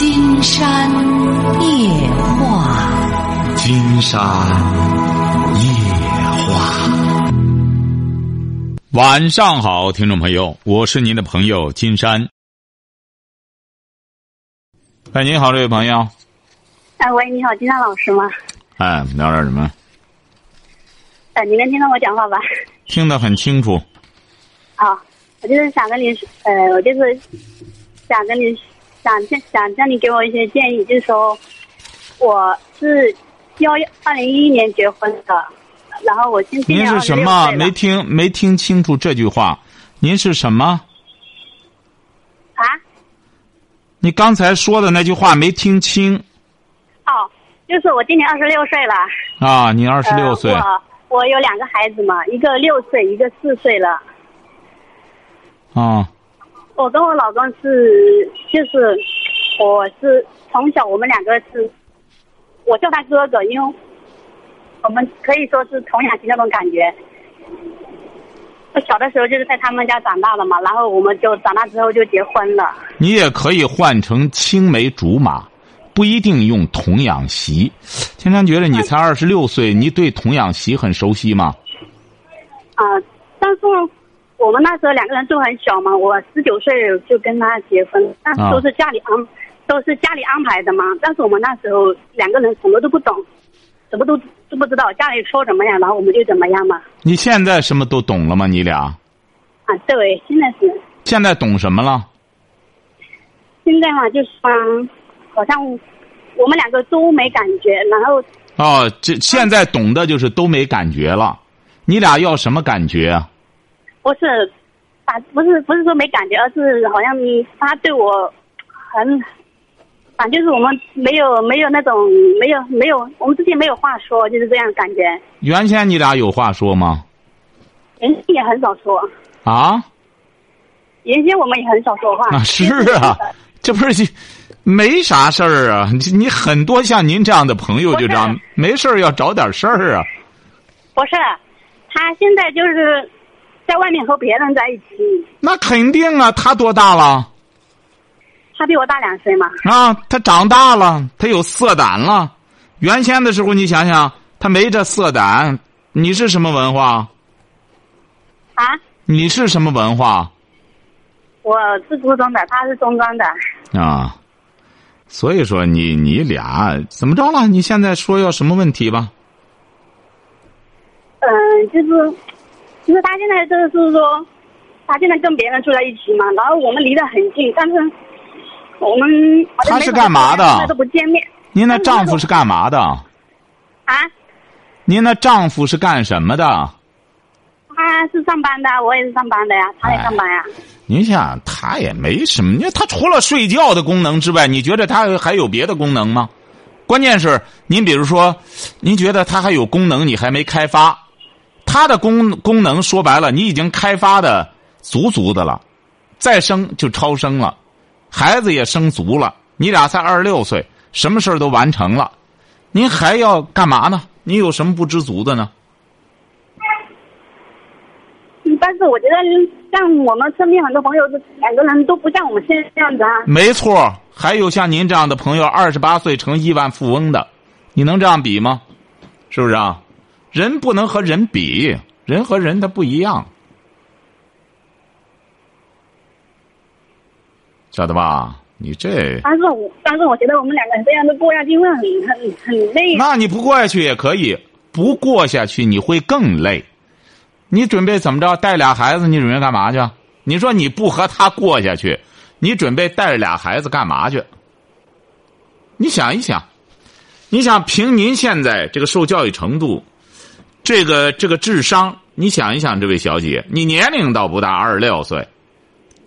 金山夜话，金山夜话。晚上好，听众朋友，我是您的朋友金山。哎，您好，这位朋友。哎，喂，你好，金山老师吗？哎，聊点什么？哎，你能听到我讲话吧？听得很清楚。好，我就是想跟你，呃，我就是想跟你想想叫你给我一些建议，就是说，我是幺二零一一年结婚的，然后我今今您是什么？26岁了没听没听清楚这句话？您是什么？啊？你刚才说的那句话没听清哦，就是我今年二十六岁了。啊！你二十六岁，呃我我有两个孩子嘛，一个六岁，一个四岁了。啊，我跟我老公是，就是我是从小我们两个是，我叫他哥哥，因为我们可以说是童养媳那种感觉。我小的时候就是在他们家长大的嘛，然后我们就长大之后就结婚了。你也可以换成青梅竹马，不一定用童养媳。天山觉得你才二十六岁，你对童养媳很熟悉吗？啊、但是我们那时候两个人都很小嘛，我十九岁就跟他结婚，但是啊都是家里安，都是家里安排的嘛。但是我们那时候两个人什么都不懂，什么都都不知道，家里说怎么样，然后我们就怎么样嘛。你现在什么都懂了吗？你俩啊，对，现在是现在懂什么了？现在嘛，就是嗯，好像我们两个都没感觉，然后哦，这现在懂的就是都没感觉了。你俩要什么感觉啊？不是，啊，不是不是说没感觉，而是好像他对我很，反正就是我们没有没有那种没有没有我们之间没有话说，就是这样感觉。原先你俩有话说吗？原先也很少说，啊原先我们也很少说话。啊，是啊，这不是没啥事儿啊？你你很多像您这样的朋友就这样，没事儿要找点事儿啊。不是，他现在就是在外面和别人在一起，那肯定啊，他多大了？他比我大两岁嘛。啊，他长大了，他有色胆了。原先的时候，你想想，他没这色胆。你是什么文化？啊，你是什么文化我是初中的，他是中专的。啊？所以说你你俩怎么着了？你现在说要什么问题吧？嗯，就是，就是他现在就是说，他现在跟别人住在一起嘛，然后我们离得很近，但是我们他是干嘛的见面都不见面您那丈夫是干嘛的？啊。您那丈夫是干什么的？他是上班的，我也是上班的呀，他也上班呀。您想，他也没什么，你他除了睡觉的功能之外，你觉得他还有别的功能吗？关键是，您比如说，您觉得他还有功能，你还没开发，他的功功能说白了，你已经开发的足足的了，再生就超生了，孩子也生足了，你俩才二十六岁，什么事儿都完成了，您还要干嘛呢？你有什么不知足的呢？嗯但是我觉得像我们身边很多朋友，两个人都不像我们现在这样子啊。没错，还有像您这样的朋友，二十八岁成亿万富翁的，你能这样比吗？是不是啊？人不能和人比，人和人他不一样，晓得吧？你这，但是我但是我觉得我们两个人这样子过下去会很很很累。那你不过下去也可以，不过下去你会更累。你准备怎么着？带俩孩子，你准备干嘛去？你说你不和他过下去，你准备带着俩孩子干嘛去？你想一想，你想凭您现在这个受教育程度，这个这个智商，你想一想，这位小姐，你年龄倒不大，二十六岁，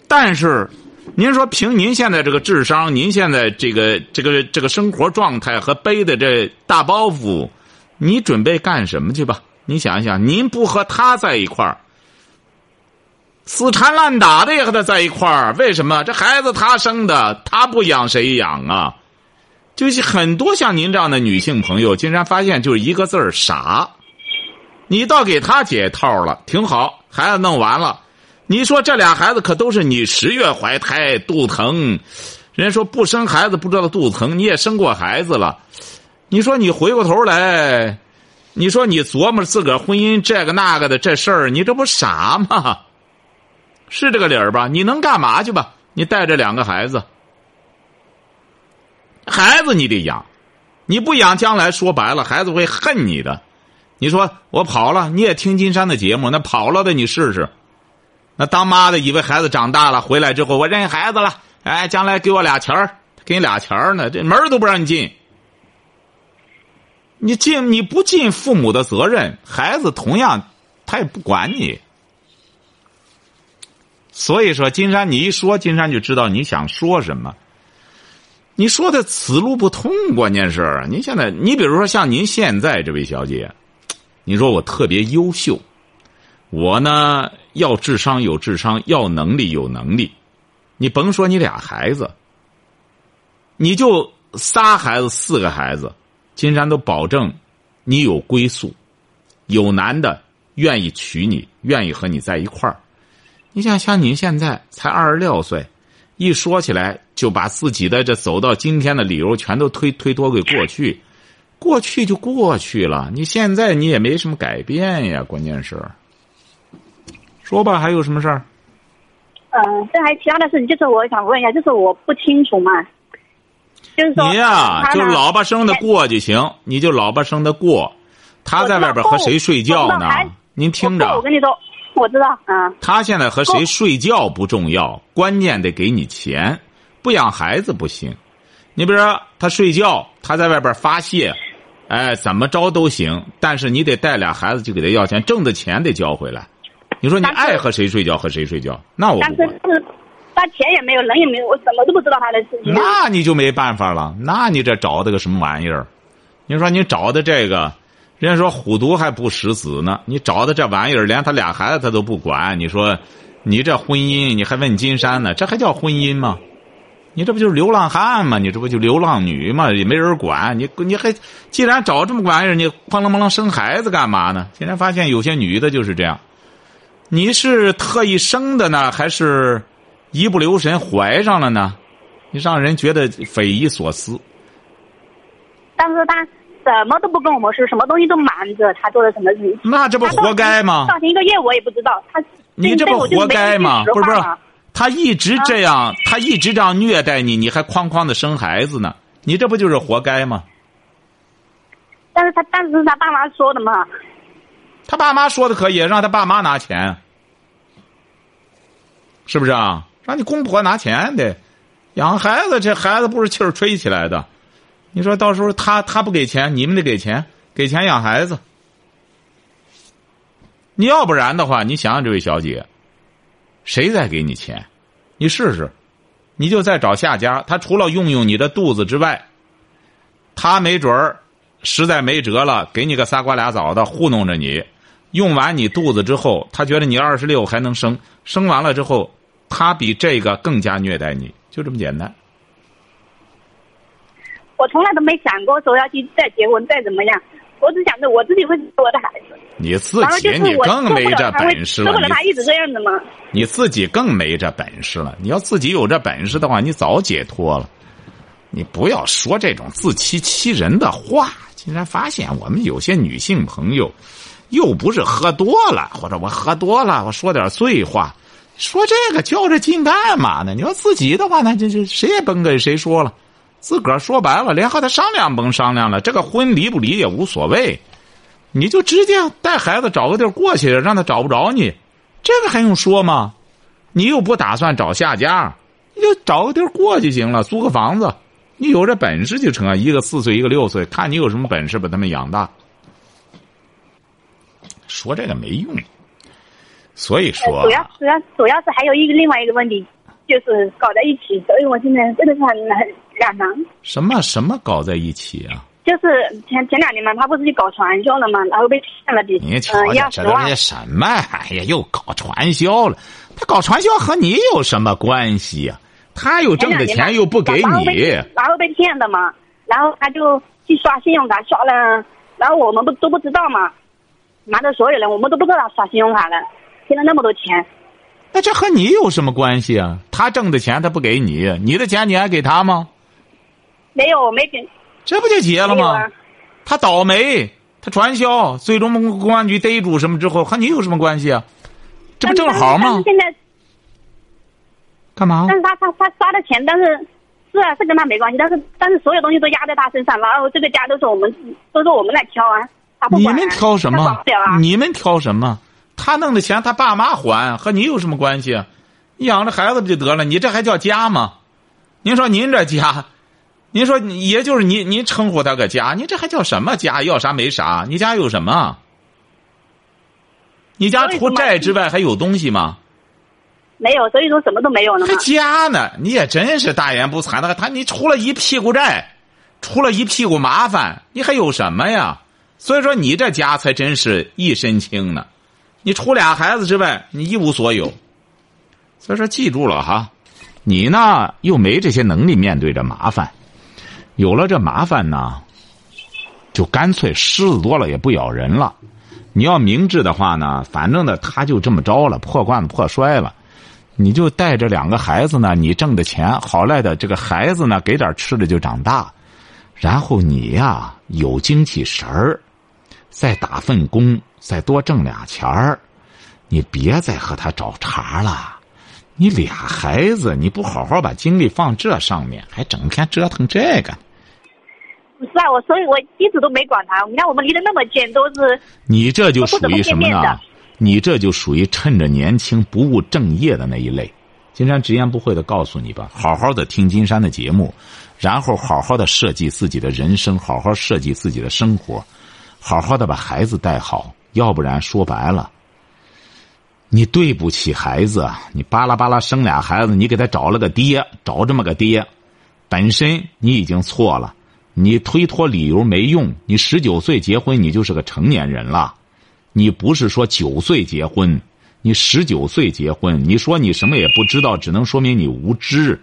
但是您说凭您现在这个智商，您现在这个这个这个生活状态和背的这大包袱，你准备干什么去吧？你想一想，您不和他在一块儿，死缠烂打的也和他在一块儿，为什么？这孩子他生的，他不养谁养啊？就是很多像您这样的女性朋友，竟然发现就是一个字儿傻。你倒给他解套了，挺好，孩子弄完了。你说这俩孩子可都是你十月怀胎，肚疼，人家说不生孩子不知道肚子疼，你也生过孩子了，你说你回过头来，你说你琢磨自个儿婚姻这个那个的这事儿，你这不傻吗？是这个理儿吧？你能干嘛去吧？你带着两个孩子，孩子你得养，你不养，将来说白了，孩子会恨你的。你说我跑了，你也听金山的节目，那跑了的你试试。那当妈的以为孩子长大了，回来之后我认孩子了，哎，将来给我俩钱儿，给你俩钱儿呢，这门都不让你进。你尽你不尽父母的责任，孩子同样他也不管你。所以说，金山，你一说，金山就知道你想说什么。你说的此路不通，关键是，您现在，你比如说像您现在这位小姐，你说我特别优秀，我呢要智商有智商，要能力有能力，你甭说你俩孩子，你就仨孩子、四个孩子，金山都保证你有归宿，有男的愿意娶你，愿意和你在一块儿。你想像您现在才二十六岁，一说起来就把自己的这走到今天的理由全都推推脱给过去，过去就过去了。你现在你也没什么改变呀，关键是。说吧，还有什么事儿？嗯，这还其他的事情，就是我想问一下，就是我不清楚嘛，就是说你呀，就老巴生的过就行，你就老巴生的过。他在外边和谁睡觉呢？您听着我，跟你说，我知道，嗯，他现在和谁睡觉不重要，关键得给你钱，不养孩子不行。你比如说他睡觉，他在外边发泄，哎，怎么着都行，但是你得带俩孩子去给他要钱，挣的钱得交回来。你说你爱和谁睡觉和谁睡觉，那我但是不管，是他钱也没有，人也没有，我怎么都不知道他的事情。那你就没办法了。那你这找的个什么玩意儿？你说你找的这个，人家说虎毒还不食子呢。你找的这玩意儿，连他俩孩子他都不管。你说，你这婚姻你还问金山呢？这还叫婚姻吗？你这不就是流浪汉吗？你这不就流浪女吗？也没人管你，你还既然找这么个玩意儿，你哐啷哐啷生孩子干嘛呢？现在发现有些女的就是这样。你是特意生的呢，还是一不留神怀上了呢？你让人觉得匪夷所思。但是他什么都不跟我们说，什么东西都瞒着，他做的什么事情？那这不活该吗？到前一个月我也不知道，他你这不活该吗？不是不是他一直这样，他一直这样虐待你，你还哐哐的生孩子呢？你这不就是活该吗？但是他但是他爸妈说的嘛，他爸妈说的可以，让他爸妈拿钱，是不是啊？让你公婆拿钱得养孩子，这孩子不是气儿吹起来的。你说到时候他他不给钱，你们得给钱，给钱养孩子。你要不然的话，你想想这位小姐，谁再给你钱？你试试，你就再找下家。他除了用用你的肚子之外，他没准儿实在没辙了，给你个仨瓜俩枣的糊弄着你。用完你肚子之后，他觉得你二十六还能生，生完了之后，他比这个更加虐待你，就这么简单。我从来都没想过说要去再结婚再怎么样，我只想着我自己会我的孩子。你自己你更没这本事了，受不了他你一直这样子吗。你自己更没这本事了。你要自己有这本事的话，你早解脱了。你不要说这种自欺欺人的话。竟然发现我们有些女性朋友，又不是喝多了，或者我喝多了，我说点醉话，说这个较着劲干嘛呢？你要自己的话，那这这谁也甭跟谁说了。自个儿说白了，连和他商量甭商量了，这个婚离不离也无所谓，你就直接带孩子找个地儿过去，让他找不着你，这个还用说吗？你又不打算找下家，你就找个地儿过就行了，租个房子，你有这本事就成啊。一个四岁，一个六岁，看你有什么本事把他们养大。说这个没用，所以说主要主要主要是还有一个另外一个问题，就是搞在一起，所以我现在真的是很难两难。什么什么搞在一起啊？就是前前两年嘛，他不是去搞传销了嘛，然后被骗了点你瞧嗯一瞧，二十万这都是。什么？哎呀，又搞传销了。他搞传销和你有什么关系呀、他又挣的钱又不给你，然后被骗的嘛，然后他就去刷信用卡，刷了，然后我们不都不知道嘛，瞒着所有人，我们都不知道他刷信用卡了，骗了那么多钱，那这和你有什么关系啊？他挣的钱他不给你，你的钱你还给他吗？没有，我没给。这不就结了吗？啊他倒霉，他传销，最终公安局逮住什么之后，和你有什么关系啊？这不正好吗？现在，干嘛但？是他他他刷的钱，但是是啊，是跟他没关系，但是但是所有东西都压在他身上，然后这个家都是我们都是我们来挑啊，他不管啊你们挑什么？你们挑什么？他弄的钱他爸妈还，和你有什么关系养着孩子不就得了？你这还叫家吗？您说您这家，您说你也就是您您称呼他个家，您这还叫什么家？要啥没啥？你家有什么？你家除债之外还有东西吗？没有，所以说什么都没有了嘛还。家呢？你也真是大言不惭的。他你出了一屁股债，出了一屁股麻烦，你还有什么呀？所以说你这家才真是一身轻呢。你除俩孩子之外，你一无所有。所以说记住了哈，你呢又没这些能力面对着麻烦，有了这麻烦呢，就干脆狮子多了也不咬人了。你要明智的话呢，反正呢他就这么着了，破罐子破摔了。你就带着两个孩子呢，你挣的钱好赖的，这个孩子呢给点吃的就长大，然后你呀有精气神儿，再打份工，再多挣俩钱儿，你别再和他找茬了。你俩孩子，你不好好把精力放这上面，还整天折腾这个，不是啊，我所以我一直都没管他。你看我们离得那么近，都是你这就属于什么呢？你这就属于趁着年轻不务正业的那一类。金山直言不讳的告诉你吧，好好的听金山的节目，然后好好的设计自己的人生，好好设计自己的生活，好好的把孩子带好。要不然说白了，你对不起孩子，你巴拉巴拉生俩孩子，你给他找了个爹，找这么个爹，本身你已经错了，你推脱理由没用。你十九岁结婚，你就是个成年人了，你不是说九岁结婚，你十九岁结婚，你说你什么也不知道，只能说明你无知。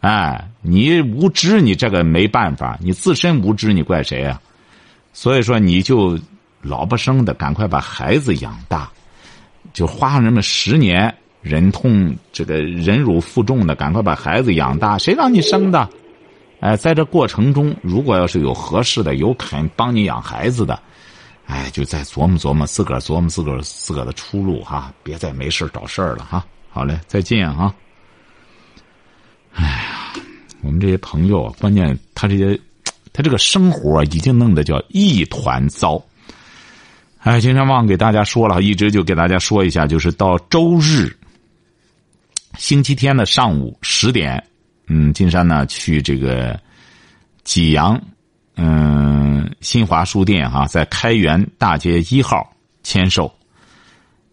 哎，你无知，你这个没办法，你自身无知，你怪谁啊？所以说，你就老不生的，赶快把孩子养大。就花上那么十年忍痛这个忍辱负重的，赶快把孩子养大。谁让你生的？哎，在这过程中，如果要是有合适的、有肯帮你养孩子的，哎，就再琢磨琢磨，自个儿琢磨自个儿自个儿的出路哈，别再没事找事儿了哈。好嘞，再见哈。哎呀，我们这些朋友啊，关键他这些，他这个生活已经弄得叫一团糟。哎，金山忘给大家说了，一直就给大家说一下，就是到周日、星期天的上午十点，嗯，金山呢去这个济阳，嗯，新华书店哈、在开元大街一号签售，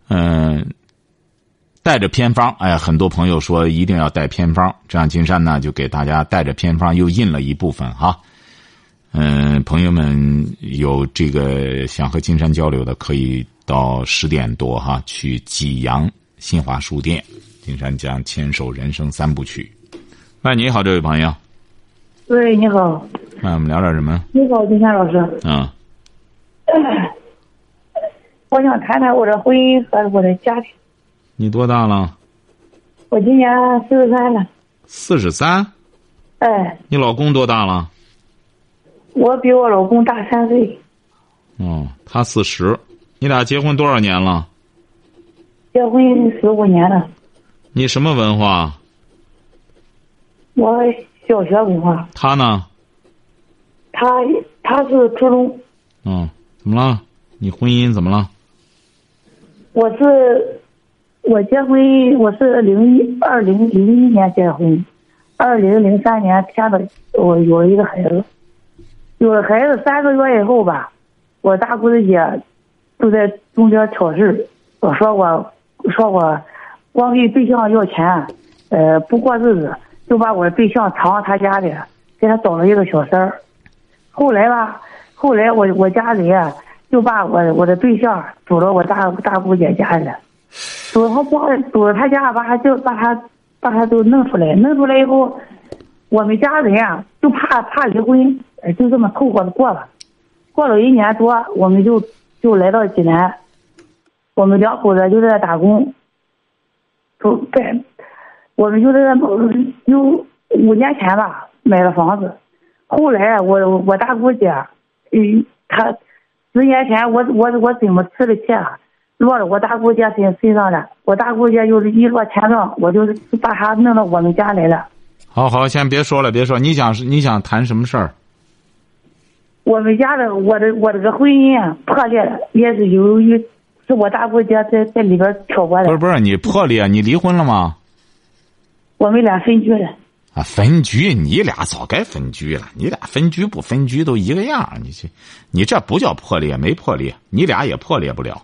嗯，带着偏方，哎，很多朋友说一定要带偏方，这样金山呢就给大家带着偏方，又印了一部分哈。嗯，朋友们有这个想和金山交流的，可以到十点多哈去济阳新华书店，金山将牵手人生三部曲。喂，你好，这位朋友，喂，你好，那我们聊点什么？你好，金山老师，嗯，我想谈谈我的婚姻和我的家庭。你多大了？我今年四十三了，四十三。哎，你老公多大了？我比我老公大三岁，哦，他四十。你俩结婚多少年了？结婚十五年了。你什么文化？我小学文化，他呢？他他是初中，嗯，怎么了？你婚姻怎么了？我是我结婚，我是零一二零零一年结婚，二零零三年添的，我有了一个孩子，有了孩子三个月以后吧，我大姑子姐就在中间挑事我说我说我光给对象要钱，呃，不过日子，就把我的对象藏到他家里，给他找了一个小三儿。后来吧，后来我我家里啊，就把我我的对象走到我大大姑姐家里了，走他家走到他家把他就把他把他都弄出来，弄出来以后，我们家人啊就怕怕离婚，呃就这么凑合着过了。过了一年多，我们就就来到济南，我们两口子就在打工。都在，我们就在那有五年前吧买了房子，后来我我大姑姐，嗯，她十年前我我我怎么吃的钱啊落到我大姑姐身身上了，我大姑姐就是一落千丈，我就是把她弄到我们家来了。好好，先别说了，别说，你想你想谈什么事儿？我们家的我的我这个婚姻啊破裂了，也是由于是我大姑姐在在里边挑拨的。不是不是，你破裂，你离婚了吗？我们俩分居了。啊，分居，你俩早该分居了。你俩分居不分居都一个样你这，你这不叫破裂，没破裂，你俩也破裂不了。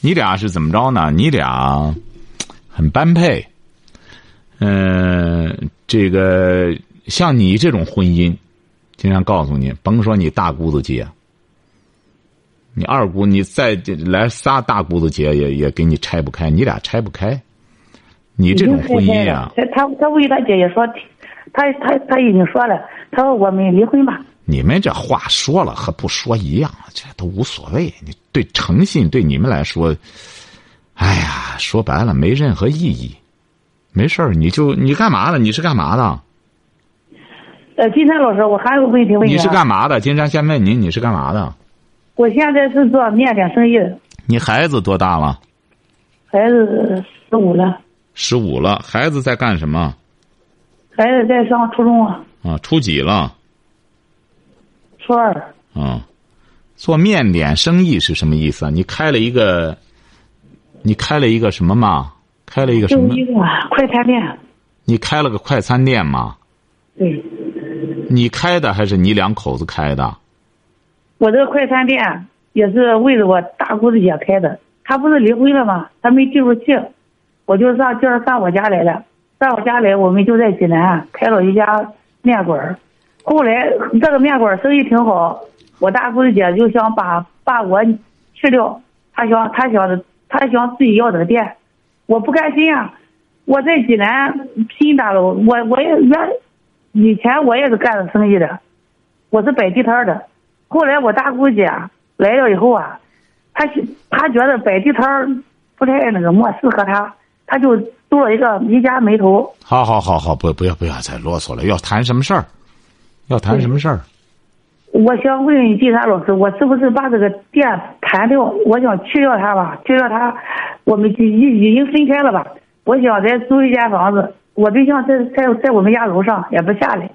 你俩是怎么着呢？你俩很般配。嗯，这个像你这种婚姻，经常告诉你，甭说你大姑子姐，你二姑，你再来仨大姑子姐也也给你拆不开，你俩拆不开。你这种婚姻啊，他他他为他姐姐说，他他他已经说了，他说我们离婚吧。你们这话说了和不说一样，这都无所谓。你对诚信对你们来说，哎呀，说白了没任何意义。没事儿，你就你干嘛了？你是干嘛的？呃，金山老师，我还有个问题问你。你是干嘛的？金山先问您，你是干嘛的？我现在是做面点生意的。你孩子多大了？孩子十五了。十五了，孩子在干什么？孩子在上初中啊。啊，初几了？初二。啊，做面点生意是什么意思啊？你开了一个，你开了一个什么嘛？开了一个什么？一个快餐店。你开了个快餐店嘛？对。你开的还是你两口子开的？我这个快餐店也是为了我大姑子姐开的。她不是离婚了吗？她没记住气，我就上今儿上我家来了。上我家来，我们就在济南开了一家面馆后来这个面馆生意挺好，我大姑子姐就想把把我去掉，她想她想她想自己要这个店。我不甘心啊！我在济南拼大了，我我也原以前我也是干着生意的，我是摆地摊的。后来我大姑姐来了以后啊，她她觉得摆地摊不太那个么适合她，她就做了一个一家门头。好好好好，不不要不要再啰嗦了，要谈什么事儿？要谈什么事儿？我想问金山老师，我是不是把这个店盘掉？我想去掉它吧，去掉它。我们已已经分开了吧？我想再租一间房子。我对象在在在我们家楼上，也不下来。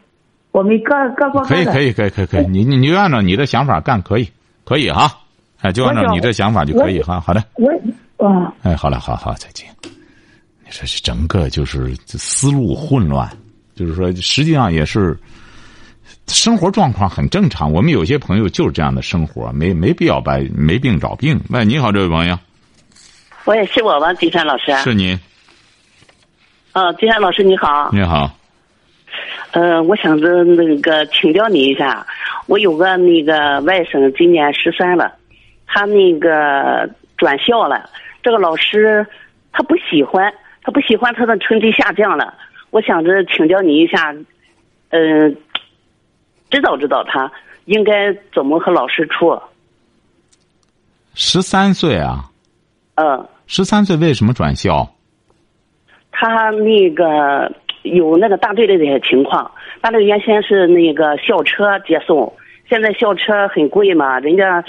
我们各各过各的。可以可以可以可以可以，你你你就按照你的想法干，可以可以哈。哎，就按照你的想法就可以哈。好的。我啊。哎，好了，好好再见。你说是整个就是思路混乱，就是说实际上也是。生活状况很正常，我们有些朋友就是这样的生活，没没必要把没病找病。喂，你好，这位朋友。喂，是我吗？金山老师。是您。哦，金山老师你好。你好。呃，我想着那个请教你一下，我有个那个外甥今年十三了，他那个转校了，这个老师他不喜欢，他不喜欢他的成绩下降了，我想着请教你一下，嗯。指导指导他应该怎么和老师处。十三岁啊。嗯。十三岁为什么转校？他那个有那个大队的这些情况，大队原先是那个校车接送，现在校车很贵嘛，人家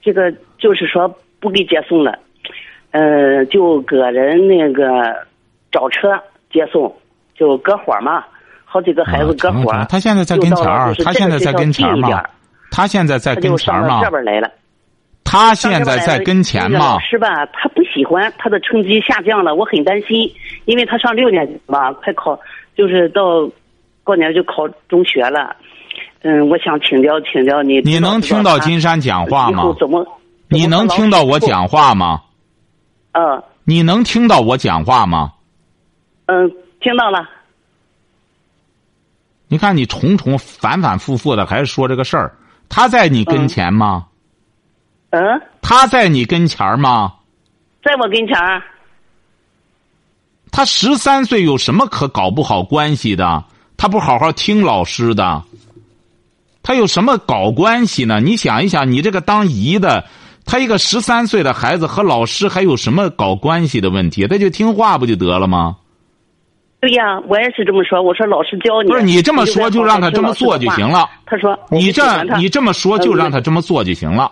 这个就是说不给接送了，呃，就个人那个找车接送，就搁伙嘛。好几个孩子搁伙他现在在跟前儿，他现在在跟前儿吗？他现在在跟前儿吗？这边来了。他现在在跟前吗？是吧？他不喜欢他的成绩下降了，我很担心，因为他上六年级嘛，快考就是到过年就考中学了。嗯，我想请教请教你。你能听到金山讲话吗？怎么？你能听到我讲话吗？嗯。你能听到我讲话吗？嗯，听到了。你看，你重重反反复复的还是说这个事儿，他在你跟前吗？嗯。他在你跟前儿吗？在我跟前儿。他十三岁有什么可搞不好关系的？他不好好听老师的，他有什么搞关系呢？你想一想，你这个当姨的，他一个十三岁的孩子和老师还有什么搞关系的问题？他就听话不就得了吗？对呀，我也是这么说。我说老师教你，不是你这么说就让他这么做就行了。他说你这你这么说就让他这么做就行了，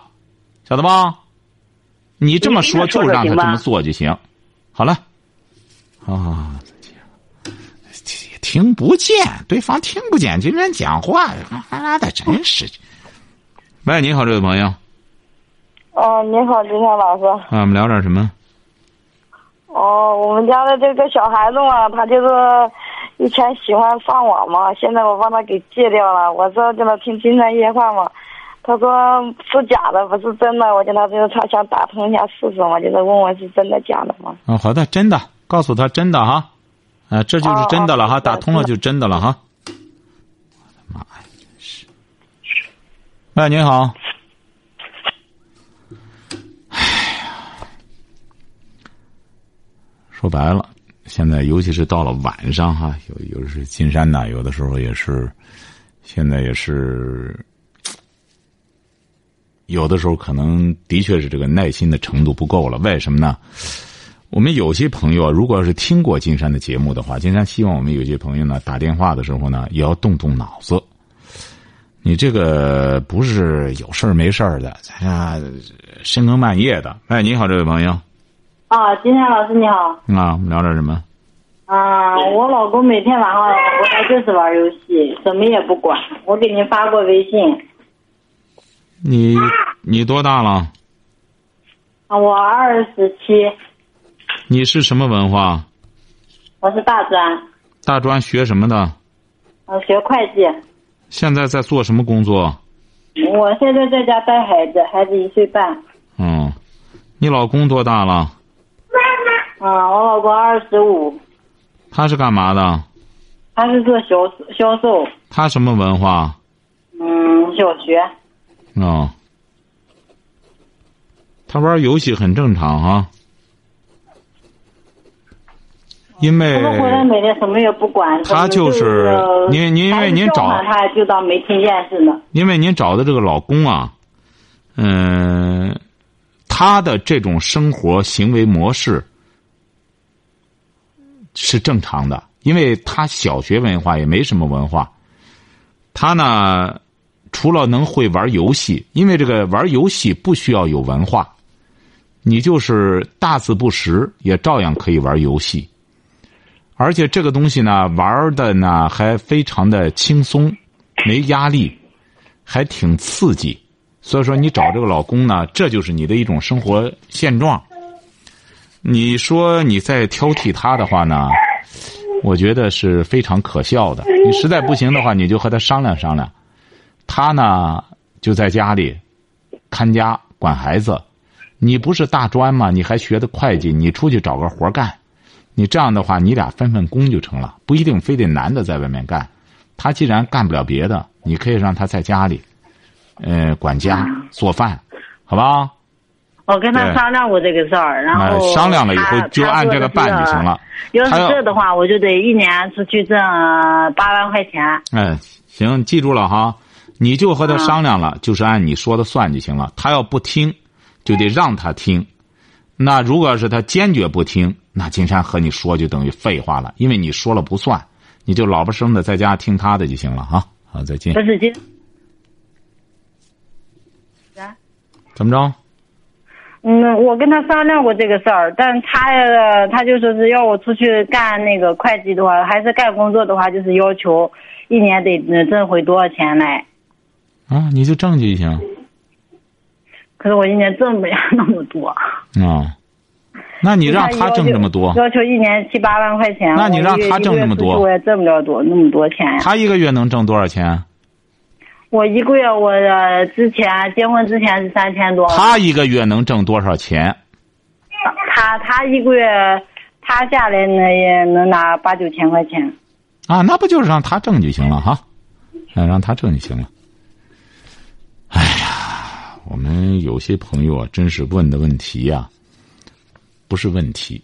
晓得吧？你这么说就让他这么做就行。好了，啊，听不见，对方听不见，今天讲话，妈的，真是。喂，你好，这位朋友。哦，你好，金山老师。啊，我们聊点什么？哦，我们家的这个小孩子嘛，他就是以前喜欢上网嘛，现在我帮他给戒掉了。我说叫他听金山夜话嘛，他说是假的，不是真的。我叫他就是他想打通一下试试嘛，就是问问是真的假的嘛。嗯，好的，真的，告诉他真的哈，啊，这就是真的了哈，打通了就真的了哈。我的妈呀，真是！喂，您好。说白了，现在尤其是到了晚上哈，有有的是金山呐，有的时候也是，现在也是，有的时候可能的确是这个耐心的程度不够了。为什么呢？我们有些朋友，如果要是听过金山的节目的话，金山希望我们有些朋友呢打电话的时候呢，也要动动脑子。你这个不是有事儿没事儿的，咱深更半夜的。哎，你好，这位朋友。啊，金山老师你好。啊，我们聊点什么？啊，我老公每天晚上回来就是玩游戏，什么也不管。我给您发过微信。你你多大了？啊，我二十七。你是什么文化？我是大专。大专学什么的？我学会计。现在在做什么工作？我现在在家带孩子，孩子一岁半。嗯，你老公多大了？妈妈啊，我老公二十五。他是干嘛的？他是做销销售。他什么文化？嗯，小学。哦。他玩游戏很正常哈。因为。他回来每天什么也不管。他就是您您因为您找他就当没听见似的。因为您找的这个老公啊，嗯，他的这种生活行为模式。是正常的，因为他小学文化也没什么文化。他呢，除了能会玩游戏，因为这个玩游戏不需要有文化，你就是大字不识也照样可以玩游戏。而且这个东西呢，玩的呢还非常的轻松，没压力，还挺刺激。所以说，你找这个老公呢，这就是你的一种生活现状。你说你再挑剔他的话呢，我觉得是非常可笑的。你实在不行的话，你就和他商量商量。他呢就在家里看家管孩子，你不是大专吗？你还学的会计，你出去找个活干。你这样的话，你俩分分工就成了，不一定非得男的在外面干。他既然干不了别的，你可以让他在家里，呃，管家做饭，好吧？我跟他商量过这个事儿，然后商量了以后就按这个办就行了。要是这的话，我就得一年出去挣八万块钱。哎，行，记住了哈，你就和他商量了，就是按你说的算就行了。他要不听，就得让他听。那如果要是他坚决不听，那金山和你说就等于废话了，因为你说了不算，你就老不生的在家听他的就行了哈。好，再见。不是金。怎么着？嗯，我跟他商量过这个事儿，但他他就说是要我出去干那个会计的话，还是干工作的话，就是要求一年得挣回多少钱来。啊，你就挣就行。可是我一年挣不了那么多。啊，那你让他挣这么多？要求一年七八万块钱。那你让他挣这么多？我也挣不了多那么多钱呀。他一个月能挣多少钱？我一个月，我之前结婚之前是三千多。他一个月能挣多少钱？他他一个月，他下来那也能拿八九千块钱。啊，那不就是让他挣就行了哈？哎，让他挣就行了。我们有些朋友啊，真是问的问题呀，不是问题，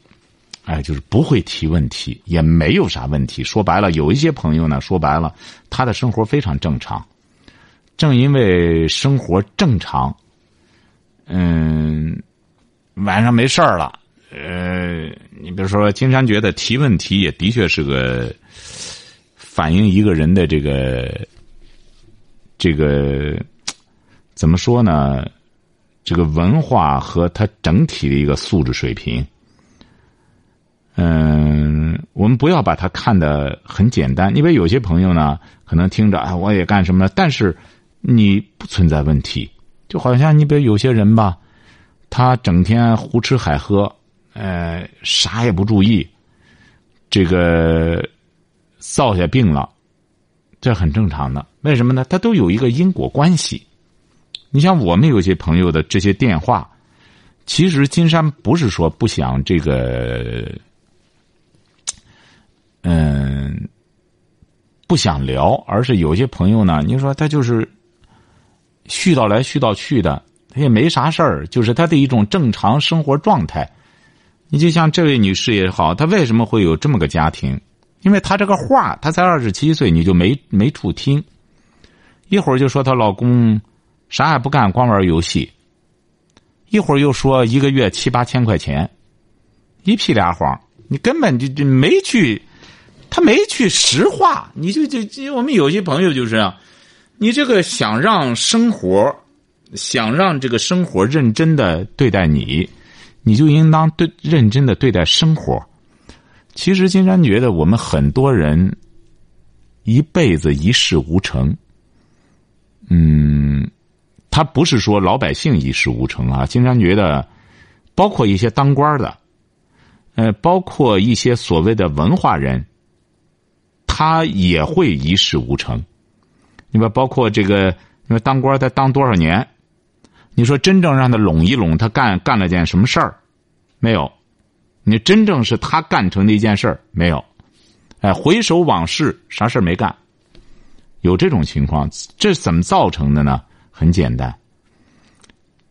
哎，就是不会提问题，也没有啥问题。说白了，有一些朋友呢，说白了，他的生活非常正常。正因为生活正常，嗯，晚上没事儿了，呃，你比如说，金山觉得提问题也的确是个反映一个人的这个这个怎么说呢？这个文化和他整体的一个素质水平。嗯，我们不要把它看得很简单，因为有些朋友呢，可能听着，哎，我也干什么了，但是你不存在问题，就好像你比如有些人吧，他整天胡吃海喝，呃，啥也不注意，这个造下病了，这很正常的。为什么呢？他都有一个因果关系。你像我们有些朋友的这些电话，其实金山不是说不想这个。嗯，不想聊，而是有些朋友呢，你说他就是絮叨来絮叨去的，他也没啥事儿，就是他的一种正常生活状态。你就像这位女士也好，她为什么会有这么个家庭？因为她这个话，她才二十七岁，你就没没处听。一会儿就说她老公啥也不干，光玩游戏；一会儿又说一个月七八千块钱，一屁俩谎，你根本就就没去。他没去实话，你就就就我们有些朋友就是这样，你这个想让生活，想让这个生活认真的对待你，你就应当对认真的对待生活。其实金山觉得我们很多人一辈子一事无成，嗯，他不是说老百姓一事无成啊。经常觉得，包括一些当官的，呃，包括一些所谓的文化人。他也会一事无成，你说包括这个，你说当官他当多少年？你说真正让他拢一拢，他干干了件什么事儿？没有。你真正是他干成的一件事儿没有？哎，回首往事，啥事儿没干？有这种情况，这怎么造成的呢？很简单，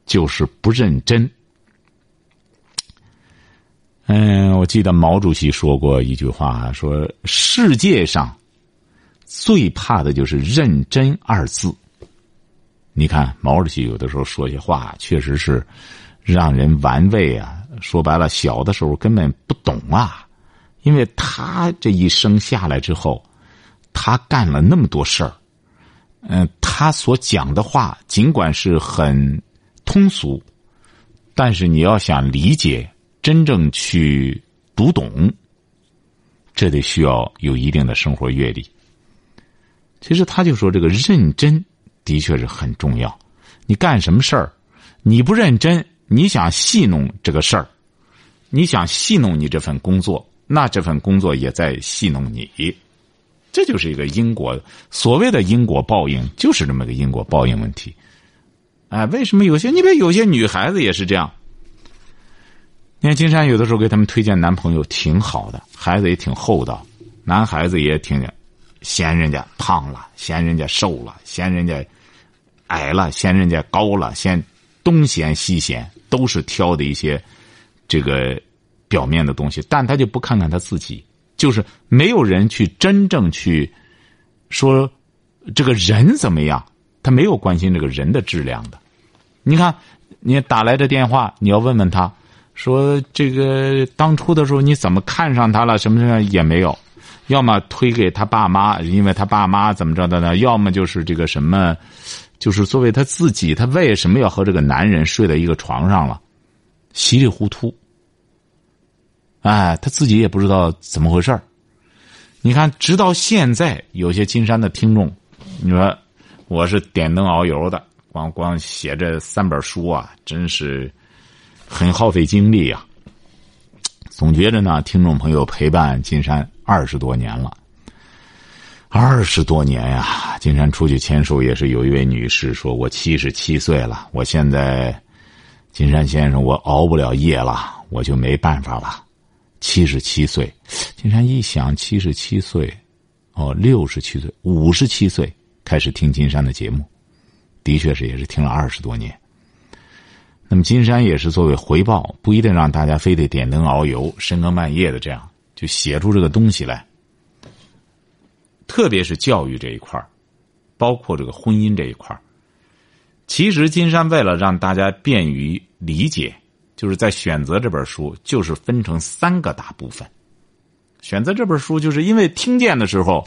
就是不认真。嗯，我记得毛主席说过一句话，说世界上最怕的就是“认真”二字。你看，毛主席有的时候说些话，确实是让人玩味啊。说白了，小的时候根本不懂啊，因为他这一生下来之后，他干了那么多事儿，嗯，他所讲的话尽管是很通俗，但是你要想理解。真正去读懂，这得需要有一定的生活阅历。其实他就说，这个认真的确是很重要。你干什么事儿，你不认真，你想戏弄这个事儿，你想戏弄你这份工作，那这份工作也在戏弄你。这就是一个因果，所谓的因果报应，就是这么个因果报应问题。哎，为什么有些？你比如有些女孩子也是这样。你看，金山有的时候给他们推荐男朋友挺好的，孩子也挺厚道，男孩子也挺嫌人家胖了，嫌人家瘦了，嫌人家矮了，嫌人家高了，嫌东嫌西嫌，都是挑的一些这个表面的东西，但他就不看看他自己，就是没有人去真正去说这个人怎么样，他没有关心这个人的质量的。你看，你打来的电话，你要问问他。说这个当初的时候你怎么看上他了？什么什么也没有，要么推给他爸妈，因为他爸妈怎么着的呢？要么就是这个什么，就是作为他自己，他为什么要和这个男人睡在一个床上了？稀里糊涂，哎，他自己也不知道怎么回事你看，直到现在，有些金山的听众，你说我是点灯熬油的，光光写这三本书啊，真是。很耗费精力呀，总觉着呢，听众朋友陪伴金山二十多年了，二十多年呀，金山出去签售也是有一位女士说：“我七十七岁了，我现在，金山先生，我熬不了夜了，我就没办法了。”七十七岁，金山一想，七十七岁，哦，六十七岁，五十七岁开始听金山的节目，的确是也是听了二十多年。那么金山也是作为回报，不一定让大家非得点灯熬油、深更半夜的这样就写出这个东西来。特别是教育这一块包括这个婚姻这一块其实金山为了让大家便于理解，就是在选择这本书，就是分成三个大部分。选择这本书，就是因为听见的时候，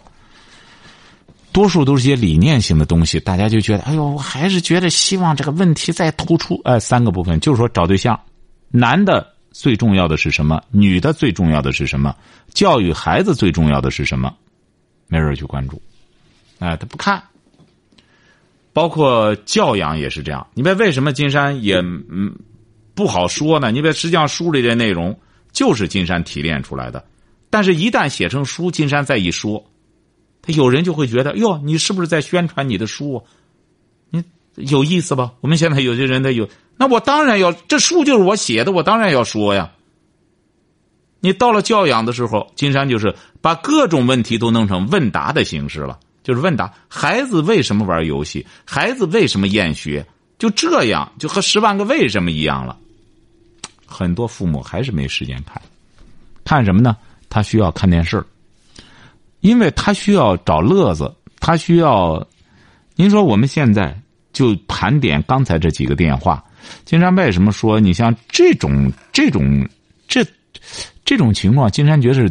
多数都是些理念性的东西，大家就觉得，哎呦，我还是觉得希望这个问题再突出。哎，三个部分，就是说找对象，男的最重要的是什么？女的最重要的是什么？教育孩子最重要的是什么？没人去关注，哎，他不看。包括教养也是这样。你别为什么金山也嗯不好说呢？你别实际上书里的内容就是金山提炼出来的，但是一旦写成书，金山再一说。他有人就会觉得，哟，你是不是在宣传你的书？你有意思吧？我们现在有些人他有，那我当然要，这书就是我写的，我当然要说呀。你到了教养的时候，金山就是把各种问题都弄成问答的形式了，就是问答：孩子为什么玩游戏？孩子为什么厌学？就这样，就和《十万个为什么》一样了。很多父母还是没时间看，看什么呢？他需要看电视。因为他需要找乐子，他需要。您说我们现在就盘点刚才这几个电话，金山为什么说你像这种这种这这种情况，金山觉得是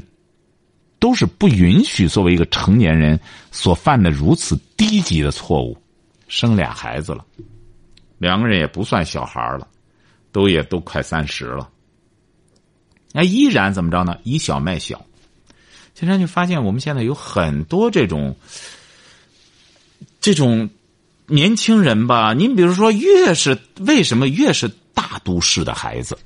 都是不允许作为一个成年人所犯的如此低级的错误。生俩孩子了，两个人也不算小孩了，都也都快三十了，那依然怎么着呢？以小卖小。金山就发现，我们现在有很多这种这种年轻人吧。您比如说，越是为什么越是大都市的孩子，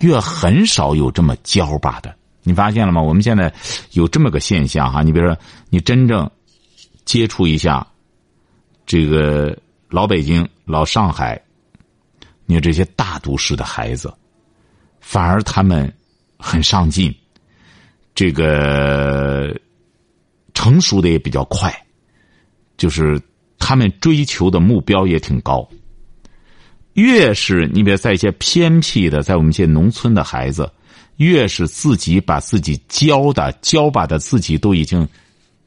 越很少有这么娇巴的。你发现了吗？我们现在有这么个现象哈。你比如说，你真正接触一下这个老北京、老上海，你这些大都市的孩子，反而他们很上进。这个成熟的也比较快，就是他们追求的目标也挺高。越是你比如在一些偏僻的，在我们一些农村的孩子，越是自己把自己教的教把的自己都已经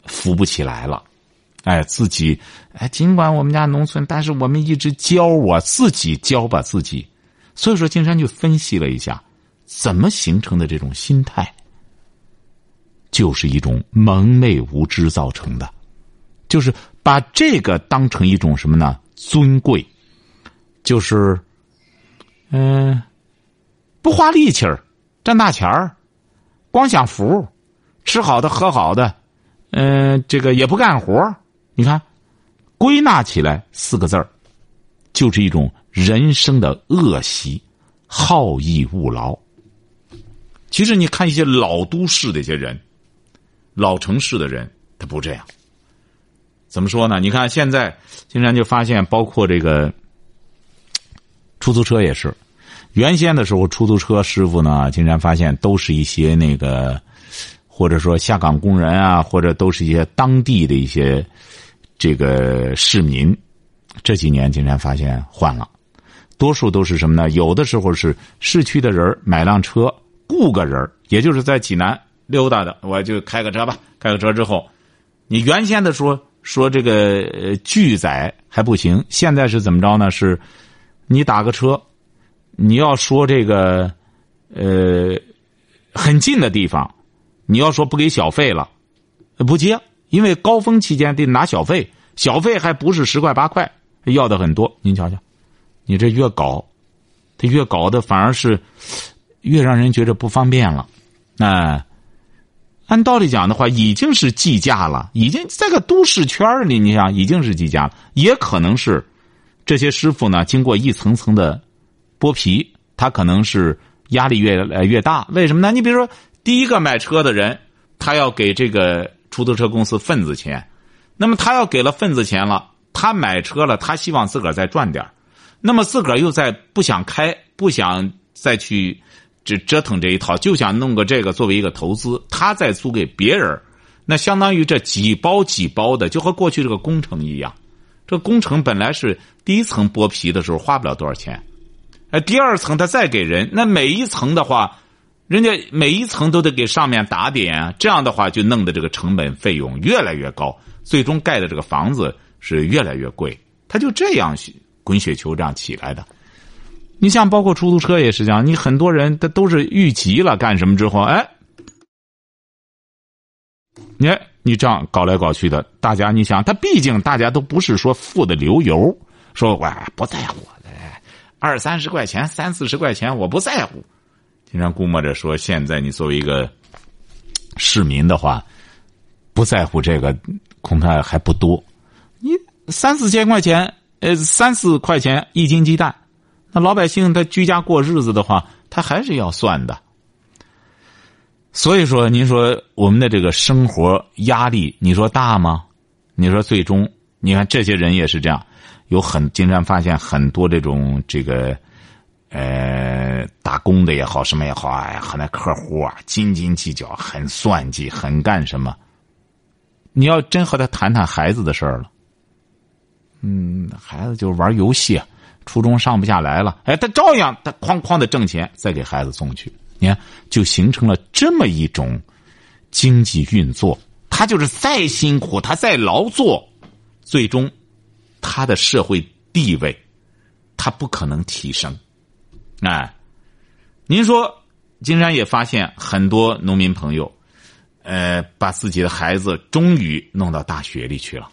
扶不起来了。哎，自己哎，尽管我们家农村，但是我们一直教我自己教吧自己。所以说，金山就分析了一下，怎么形成的这种心态。就是一种蒙昧无知造成的，就是把这个当成一种什么呢？尊贵，就是，嗯，不花力气儿，挣大钱儿，光享福，吃好的喝好的，嗯，这个也不干活你看，归纳起来四个字儿，就是一种人生的恶习，好逸恶劳。其实你看一些老都市的一些人。老城市的人他不这样，怎么说呢？你看现在经常就发现，包括这个出租车也是，原先的时候出租车师傅呢，竟然发现都是一些那个，或者说下岗工人啊，或者都是一些当地的一些这个市民。这几年竟然发现换了，多数都是什么呢？有的时候是市区的人买辆车雇个人，也就是在济南。溜达的，我就开个车吧。开个车之后，你原先的说说这个拒载还不行，现在是怎么着呢？是，你打个车，你要说这个，呃，很近的地方，你要说不给小费了，不接，因为高峰期间得拿小费，小费还不是十块八块，要的很多。您瞧瞧，你这越搞，他越搞的反而是越让人觉得不方便了，那。按道理讲的话，已经是计价了，已经在个都市圈里，你想已经是计价了，也可能是这些师傅呢，经过一层层的剥皮，他可能是压力越来越大。为什么呢？你比如说，第一个买车的人，他要给这个出租车公司份子钱，那么他要给了份子钱了，他买车了，他希望自个儿再赚点那么自个儿又在不想开，不想再去。这折腾这一套，就想弄个这个作为一个投资，他再租给别人，那相当于这几包几包的，就和过去这个工程一样。这工程本来是第一层剥皮的时候花不了多少钱，哎，第二层他再给人，那每一层的话，人家每一层都得给上面打点，这样的话就弄得这个成本费用越来越高，最终盖的这个房子是越来越贵。他就这样滚雪球这样起来的。你像包括出租车也是这样，你很多人他都是遇急了干什么之后，哎，你你这样搞来搞去的，大家你想，他毕竟大家都不是说富的流油，说我不在乎的，二三十块钱、三四十块钱我不在乎。经常估摸着说，现在你作为一个市民的话，不在乎这个，恐怕还不多。你三四千块钱，呃，三四块钱一斤鸡蛋。那老百姓他居家过日子的话，他还是要算的。所以说，您说我们的这个生活压力，你说大吗？你说最终，你看这些人也是这样，有很经常发现很多这种这个，呃，打工的也好，什么也好，哎，和那客户啊斤斤计较，很算计，很干什么？你要真和他谈谈孩子的事儿了，嗯，孩子就玩游戏。初中上不下来了，哎，他照样他哐哐的挣钱，再给孩子送去。你看，就形成了这么一种经济运作。他就是再辛苦，他再劳作，最终他的社会地位他不可能提升。哎，您说，金山也发现很多农民朋友，呃，把自己的孩子终于弄到大学里去了。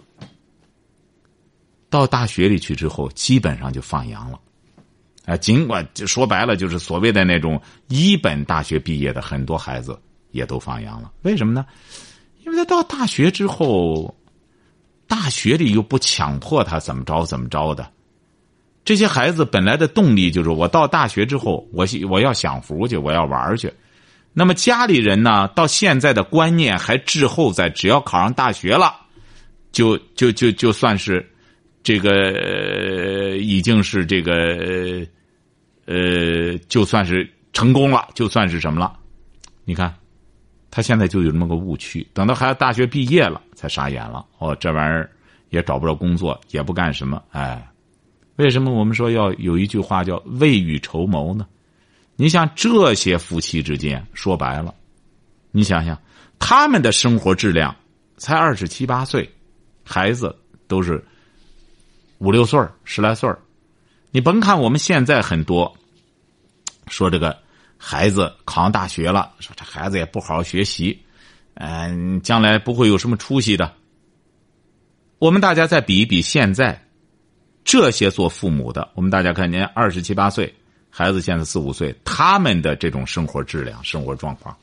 到大学里去之后，基本上就放羊了，啊，尽管就说白了，就是所谓的那种一本大学毕业的很多孩子也都放羊了。为什么呢？因为他到大学之后，大学里又不强迫他怎么着怎么着的。这些孩子本来的动力就是我到大学之后，我我要享福去，我要玩去。那么家里人呢，到现在的观念还滞后在，只要考上大学了，就就就就算是。这个已经是这个，呃，就算是成功了，就算是什么了？你看，他现在就有这么个误区。等到孩子大学毕业了，才傻眼了。哦，这玩意儿也找不着工作，也不干什么。哎，为什么我们说要有一句话叫未雨绸缪呢？你像这些夫妻之间，说白了，你想想，他们的生活质量才二十七八岁，孩子都是。五六岁十来岁你甭看我们现在很多说这个孩子考上大学了，说这孩子也不好好学习，嗯，将来不会有什么出息的。我们大家再比一比，现在这些做父母的，我们大家看，您二十七八岁，孩子现在四五岁，他们的这种生活质量、生活状况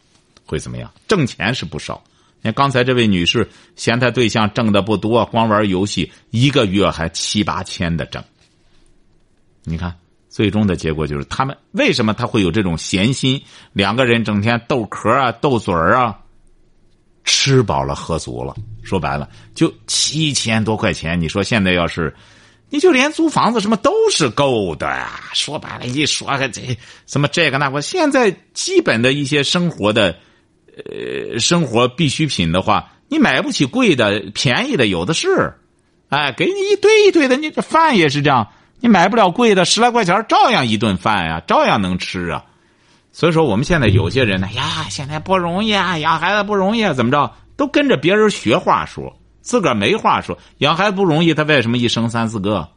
会怎么样？挣钱是不少。你看刚才这位女士嫌她对象挣的不多，光玩游戏一个月还七八千的挣。你看，最终的结果就是他们为什么他会有这种闲心？两个人整天斗壳啊、斗嘴儿啊，吃饱了喝足了。说白了，就七千多块钱。你说现在要是，你就连租房子什么都是够的呀。说白了，一说个这什么这个那个，现在基本的一些生活的。呃，生活必需品的话，你买不起贵的，便宜的有的是，哎，给你一堆一堆的，你这饭也是这样，你买不了贵的，十来块钱照样一顿饭呀，照样能吃啊。所以说，我们现在有些人呢，呀，现在不容易啊，养孩子不容易，啊，怎么着，都跟着别人学话说，自个儿没话说。养孩子不容易，他为什么一生三四个？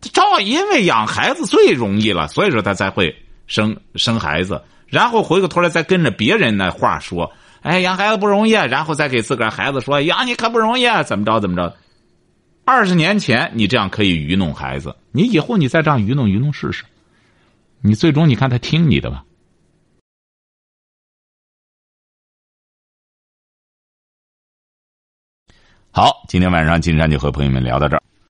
照因为养孩子最容易了，所以说他才会生生孩子。然后回过头来再跟着别人那话说，哎，养孩子不容易，然后再给自个儿孩子说养你可不容易，怎么着怎么着。二十年前你这样可以愚弄孩子，你以后你再这样愚弄愚弄试试，你最终你看他听你的吧。好，今天晚上金山就和朋友们聊到这儿。